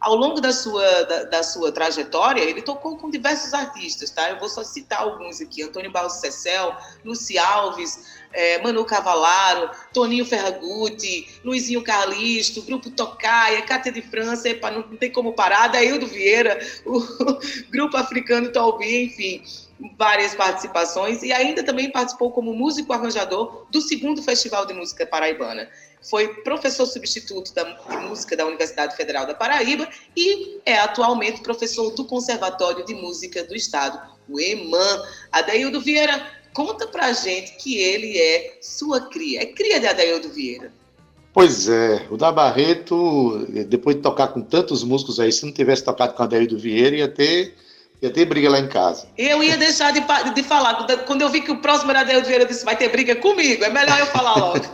Ao longo da sua, da, da, sua trajetória, ele tocou com diversos artistas, tá? Eu vou só citar alguns aqui: Antônio Barros Cecel, Luci Alves, é, Manu Cavalaro, Toninho Ferragutti, Luizinho Carlisto, Grupo Tocaia, Cátia de França, epa, não, tem como parar, Daildo Vieira, o Grupo Africano Tolbi, enfim várias participações e ainda também participou como músico arranjador do segundo Festival de Música Paraibana. Foi professor substituto da, de música da Universidade Federal da Paraíba e é atualmente professor do Conservatório de Música do Estado, o EMAN. Adaildo Vieira, Conta pra gente que ele é sua cria. É cria de Adaildo Vieira. Pois é, o da Barreto, depois de tocar com tantos músicos aí, se não tivesse tocado com Adaildo Vieira, ia ter, ia ter briga lá em casa. Eu ia deixar de, de falar. Quando eu vi que o próximo era Adaildo Vieira, eu disse, vai ter briga comigo, é melhor eu falar logo.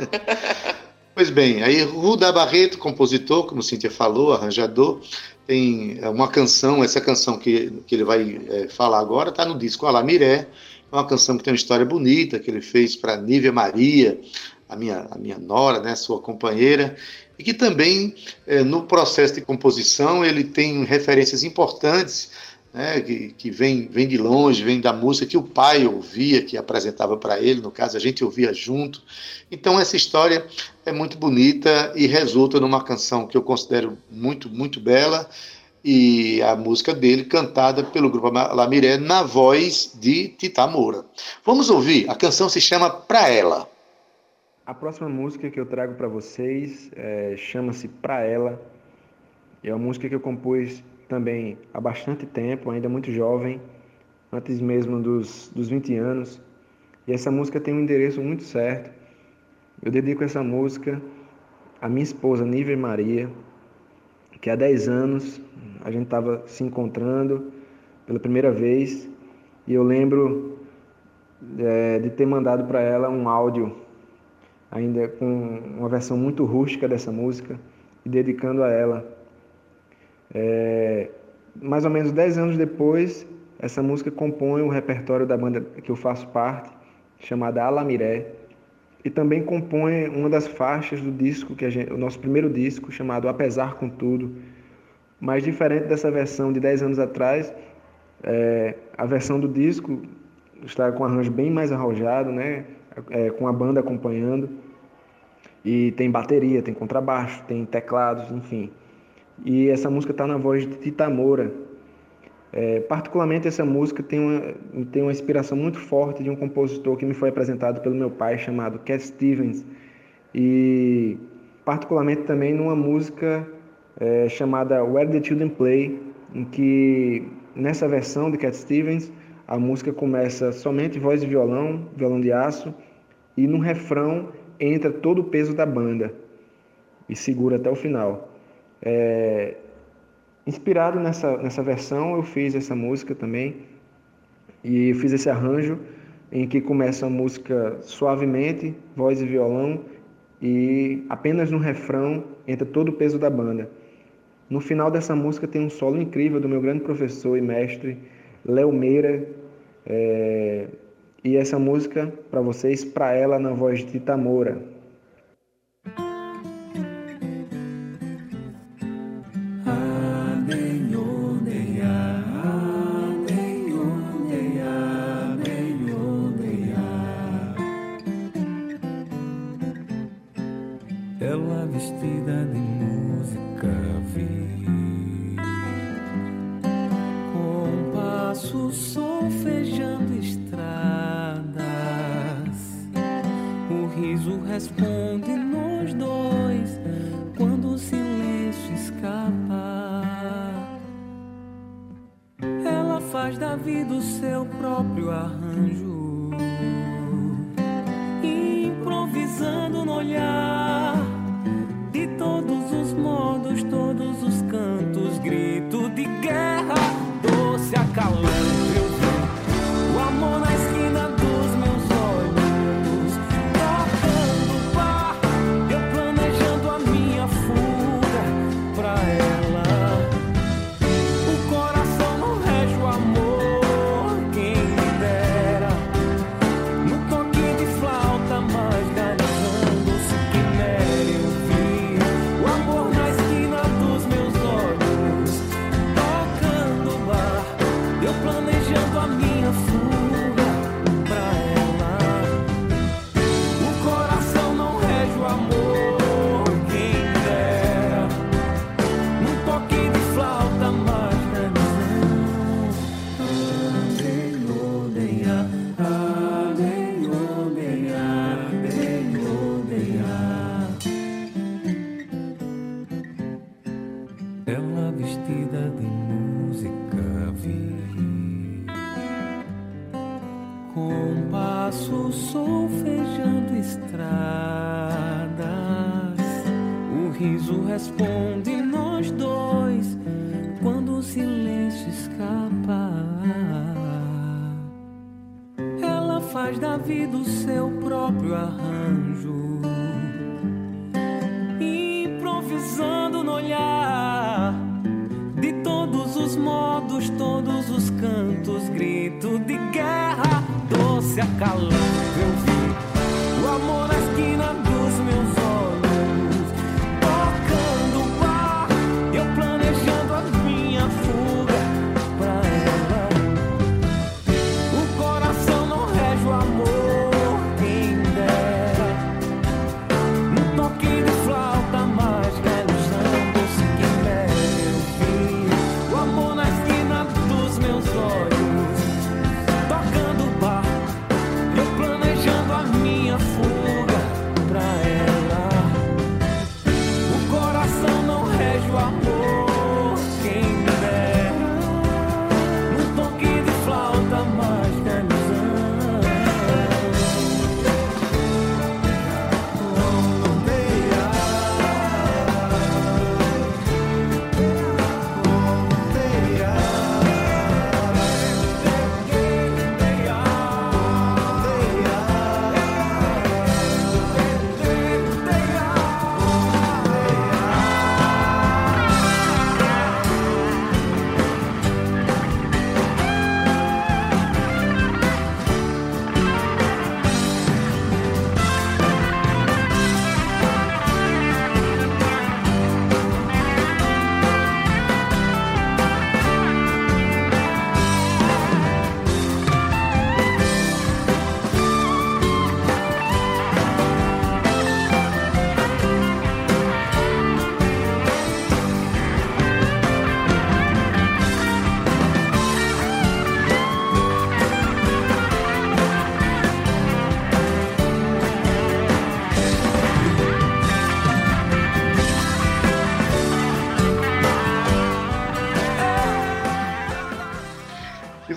pois bem, aí Ruda Barreto, compositor, como Cíntia falou, arranjador, tem uma canção, essa canção que, que ele vai é, falar agora, está no disco Alamiré, é uma canção que tem uma história bonita, que ele fez para Nívia Maria, a minha, a minha nora, né, sua companheira, e que também, é, no processo de composição, ele tem referências importantes, né, que, que vem, vem de longe, vem da música que o pai ouvia, que apresentava para ele, no caso, a gente ouvia junto. Então, essa história é muito bonita e resulta numa canção que eu considero muito, muito bela, e a música dele cantada pelo grupo Lamiré na voz de Tita Moura. Vamos ouvir, a canção se chama Pra Ela. A próxima música que eu trago para vocês é, chama-se Pra Ela. É uma música que eu compus também há bastante tempo, ainda muito jovem, antes mesmo dos, dos 20 anos. E essa música tem um endereço muito certo. Eu dedico essa música à minha esposa, Nível Maria, que há 10 anos a gente estava se encontrando pela primeira vez e eu lembro é, de ter mandado para ela um áudio, ainda com uma versão muito rústica dessa música, e dedicando a ela. É, mais ou menos 10 anos depois, essa música compõe o repertório da banda que eu faço parte, chamada Alamiré, e também compõe uma das faixas do disco que gente, o nosso primeiro disco chamado Apesar com Tudo. Mas diferente dessa versão de 10 anos atrás, é, a versão do disco está com um arranjo bem mais arrojado, né? É, com a banda acompanhando. E tem bateria, tem contrabaixo, tem teclados, enfim. E essa música está na voz de Tita Moura, é, particularmente essa música tem uma, tem uma inspiração muito forte de um compositor que me foi apresentado pelo meu pai chamado Cat Stevens e particularmente também numa música é, chamada Where the Children Play, em que nessa versão de Cat Stevens a música começa somente voz e violão, violão de aço e no refrão entra todo o peso da banda e segura até o final. É, Inspirado nessa, nessa versão, eu fiz essa música também e fiz esse arranjo em que começa a música suavemente, voz e violão, e apenas no refrão entra todo o peso da banda. No final dessa música tem um solo incrível do meu grande professor e mestre, Léo Meira, é... e essa música para vocês, para ela na voz de Tita Moura.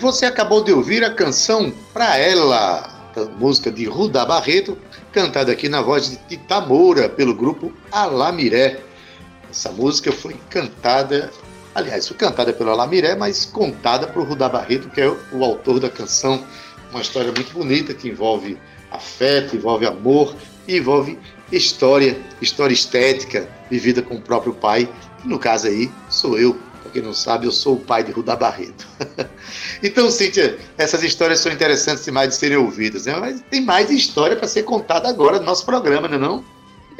Você acabou de ouvir a canção Pra Ela, música de Rudá Barreto, cantada aqui na voz de Tita Moura pelo grupo Alamiré. Essa música foi cantada, aliás, foi cantada pelo Alamiré, mas contada por Rudá Barreto, que é o autor da canção uma história muito bonita que envolve afeto, envolve amor envolve história, história estética vivida com o próprio pai, que no caso aí sou eu. Quem não sabe, eu sou o pai de Rudá Barreto. então, Cíntia, essas histórias são interessantes demais de serem ouvidas, né? mas tem mais história para ser contada agora no nosso programa, não é não?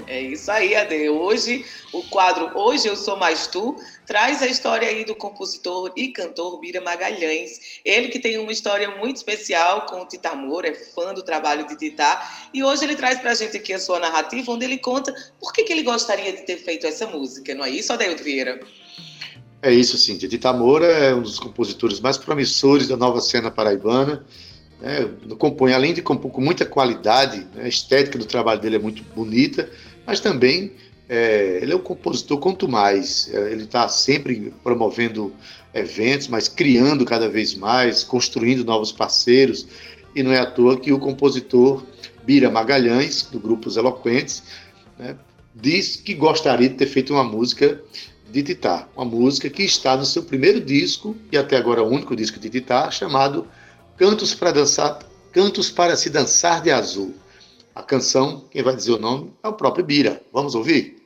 É isso aí, Ade. Hoje, o quadro Hoje Eu Sou Mais Tu traz a história aí do compositor e cantor Bira Magalhães. Ele que tem uma história muito especial com o Tita Moura, é fã do trabalho de Tita. E hoje ele traz pra gente aqui a sua narrativa, onde ele conta por que, que ele gostaria de ter feito essa música. Não é isso, Adeildo Vieira? É isso, sim. Tita Moura é um dos compositores mais promissores da nova cena paraibana. É, compõe, além de compor com muita qualidade, né, a estética do trabalho dele é muito bonita, mas também é, ele é um compositor quanto mais. É, ele está sempre promovendo eventos, mas criando cada vez mais, construindo novos parceiros. E não é à toa que o compositor Bira Magalhães, do grupo Os Eloquentes, né, diz que gostaria de ter feito uma música de Titá. Uma música que está no seu primeiro disco, e até agora o único disco de Titá, chamado Cantos para Dançar, Cantos para se Dançar de Azul. A canção, quem vai dizer o nome, é o próprio Bira. Vamos ouvir?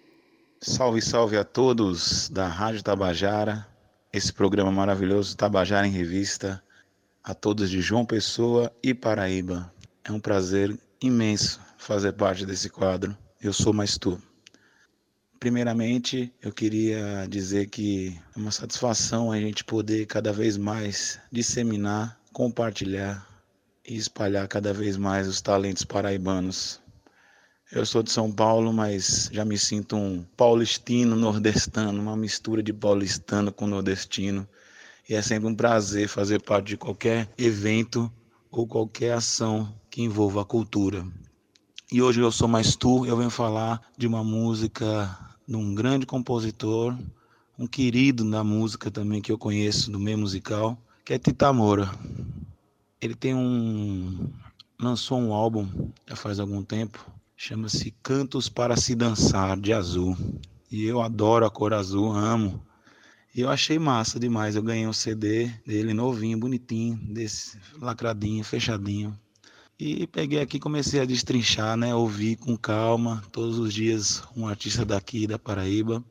Salve, salve a todos da Rádio Tabajara, esse programa maravilhoso Tabajara em Revista, a todos de João Pessoa e Paraíba. É um prazer imenso fazer parte desse quadro. Eu sou mais tu. Primeiramente, eu queria dizer que é uma satisfação a gente poder cada vez mais disseminar, compartilhar e espalhar cada vez mais os talentos paraibanos. Eu sou de São Paulo, mas já me sinto um paulistino nordestano, uma mistura de paulistano com nordestino. E é sempre um prazer fazer parte de qualquer evento ou qualquer ação que envolva a cultura. E hoje eu sou mais tu, eu venho falar de uma música de um grande compositor, um querido da música também que eu conheço do meio musical, que é Tita Moura. Ele tem um lançou um álbum já faz algum tempo, chama-se Cantos para se dançar de azul. E eu adoro a cor azul, amo. E eu achei massa demais. Eu ganhei um CD dele novinho, bonitinho, desse lacradinho, fechadinho. E peguei aqui, comecei a destrinchar, né? Ouvir com calma, todos os dias um artista daqui da Paraíba.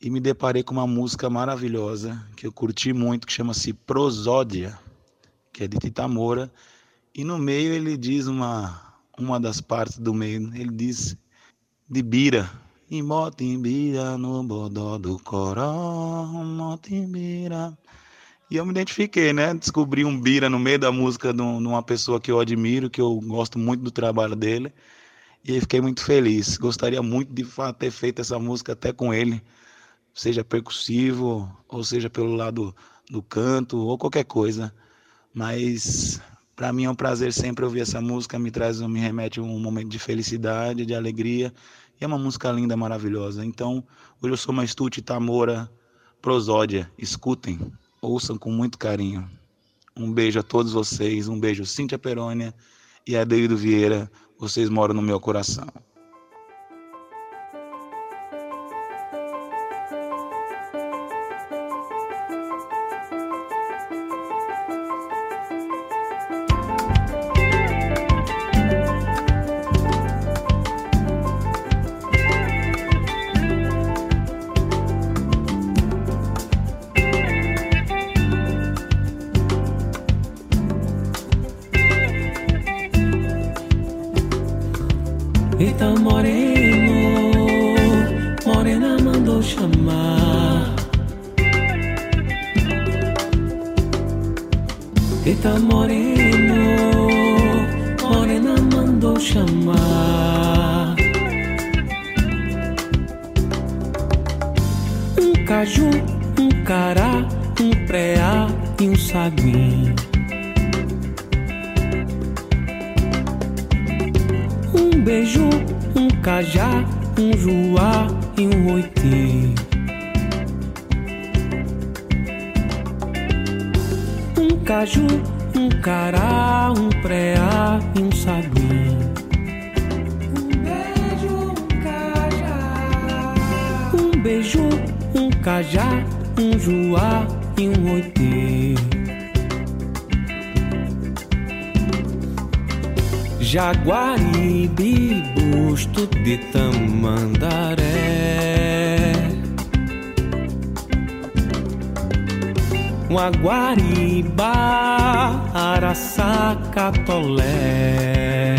E me deparei com uma música maravilhosa que eu curti muito, que chama-se Prosódia que é de Titamora, e no meio ele diz uma, uma das partes do meio, ele diz de Bira, e Motimbira no bodó do coró, Motimbira. E eu me identifiquei, né? Descobri um Bira no meio da música de uma pessoa que eu admiro, que eu gosto muito do trabalho dele. E fiquei muito feliz. Gostaria muito de ter feito essa música até com ele, seja percussivo, ou seja pelo lado do canto, ou qualquer coisa. Mas para mim é um prazer sempre ouvir essa música, me traz, me remete a um momento de felicidade, de alegria. E é uma música linda, maravilhosa. Então, hoje eu sou mais Tuti Tamora, Prosódia. Escutem, ouçam com muito carinho. Um beijo a todos vocês, um beijo Cíntia Perônia e Adeildo Vieira. Vocês moram no meu coração. Guaguariba, Araçacatolé.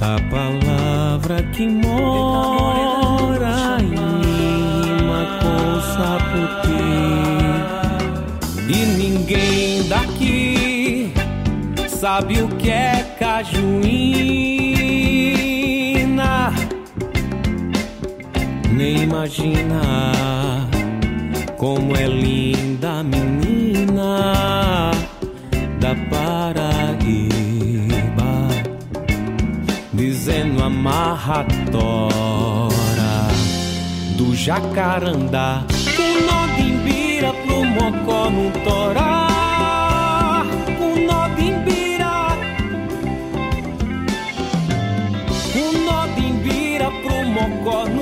A palavra que mora em Maco Saputi E ninguém daqui sabe o que é cajuína Nem imagina como é linda a menina da Paraíba. Dizendo amarratora do jacarandá, o nó de imbira pro mocó no torá, o nó de imbira, nó de imbira pro mocó no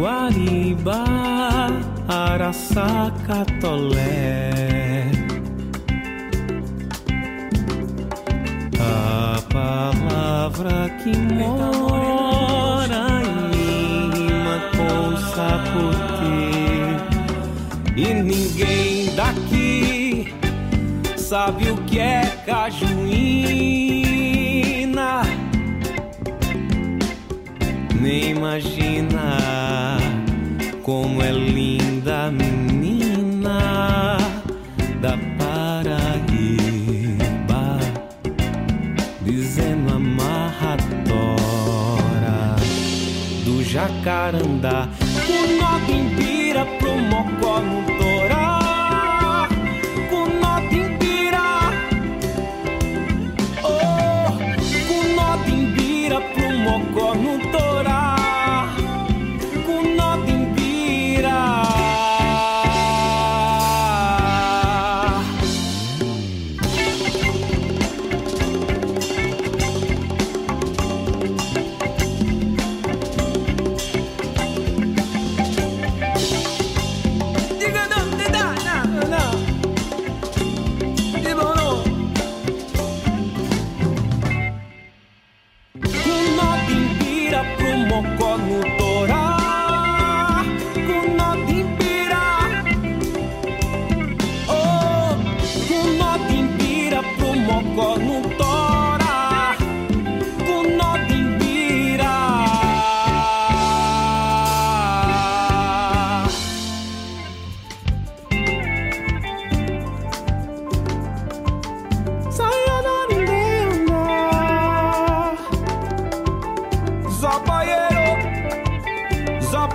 Guariba, Araçacatolé. A palavra que mora em com Saputi e ninguém daqui sabe o que é cajuína nem imagina como é linda a menina da Paraíba, dizendo amarradora do jacarandá, o nó de Imbira pro Mocó no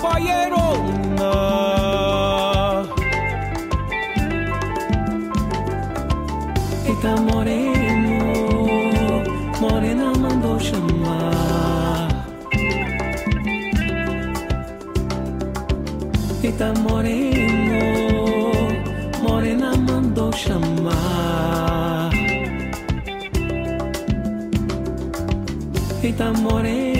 fire onda. Eita moreno, morena mandou chamar. Eita moreno, morena mandou chamar. Eita moreno.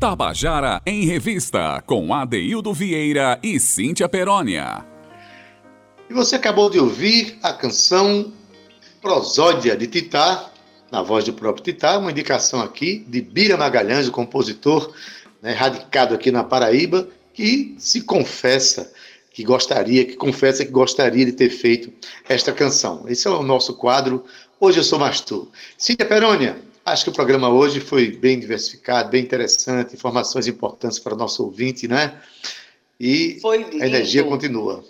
Tabajara em Revista, com Adeildo Vieira e Cíntia Perónia. E você acabou de ouvir a canção Prosódia de Titá, na voz do próprio Titá, uma indicação aqui de Bira Magalhães, o compositor né, radicado aqui na Paraíba, que se confessa que gostaria, que confessa que gostaria de ter feito esta canção. Esse é o nosso quadro Hoje Eu Sou Mais Tu. Cíntia Perônia, Acho que o programa hoje foi bem diversificado, bem interessante, informações importantes para o nosso ouvinte, né? E a energia continua.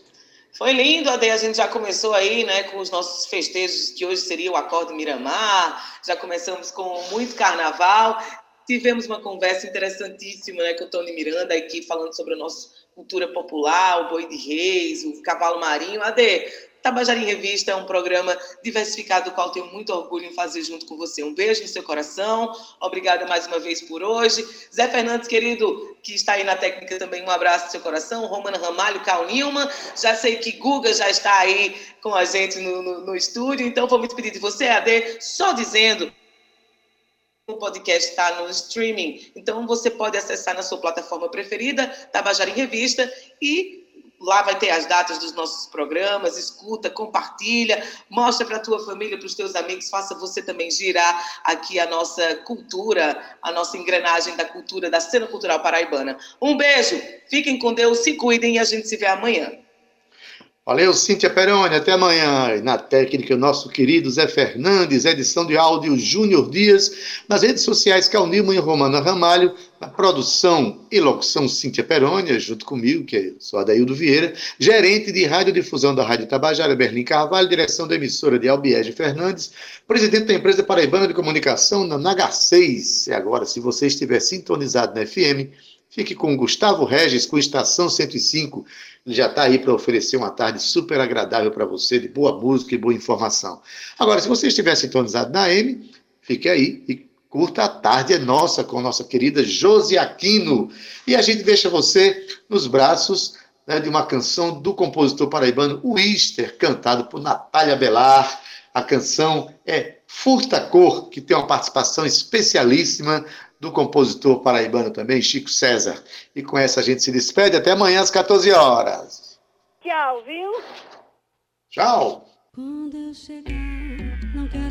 Foi lindo, Ade. A gente já começou aí, né, com os nossos festejos, que hoje seria o Acordo Miramar. Já começamos com muito carnaval. Tivemos uma conversa interessantíssima, né, com o Tony Miranda aqui, falando sobre a nossa cultura popular, o boi de reis, o cavalo marinho. Ade, Tabajara em Revista é um programa diversificado, do qual tenho muito orgulho em fazer junto com você. Um beijo no seu coração. Obrigada mais uma vez por hoje. Zé Fernandes, querido, que está aí na técnica também, um abraço no seu coração. Romana Ramalho, Cal Nilman. Já sei que Guga já está aí com a gente no, no, no estúdio, então vou me despedir de você, Ade, só dizendo o podcast está no streaming, então você pode acessar na sua plataforma preferida, Tabajara em Revista, e Lá vai ter as datas dos nossos programas, escuta, compartilha, mostra para a tua família, para os teus amigos, faça você também girar aqui a nossa cultura, a nossa engrenagem da cultura, da cena cultural paraibana. Um beijo, fiquem com Deus, se cuidem e a gente se vê amanhã. Valeu, Cíntia Peroni, até amanhã. Na técnica, o nosso querido Zé Fernandes, edição de áudio Júnior Dias, nas redes sociais Calnilma e Romana Ramalho, na produção e locução Cíntia Peroni, junto comigo, que sou Adaildo Vieira, gerente de radiodifusão da Rádio Tabajara, Berlim Carvalho, direção da emissora de Albiege Fernandes, presidente da empresa Paraibana de Comunicação, na Naga 6. E agora, se você estiver sintonizado na FM, fique com Gustavo Regis, com Estação 105, ele já está aí para oferecer uma tarde super agradável para você, de boa música e boa informação. Agora, se você estiver sintonizado na M, fique aí e curta a tarde é nossa com nossa querida Josi Aquino. E a gente deixa você nos braços né, de uma canção do compositor paraibano Wister, cantado por Natália Belar. A canção é Furta Cor, que tem uma participação especialíssima do compositor paraibano também, Chico César. E com essa a gente se despede até amanhã às 14 horas. Tchau, viu? Tchau. Quando eu chegar, não quero.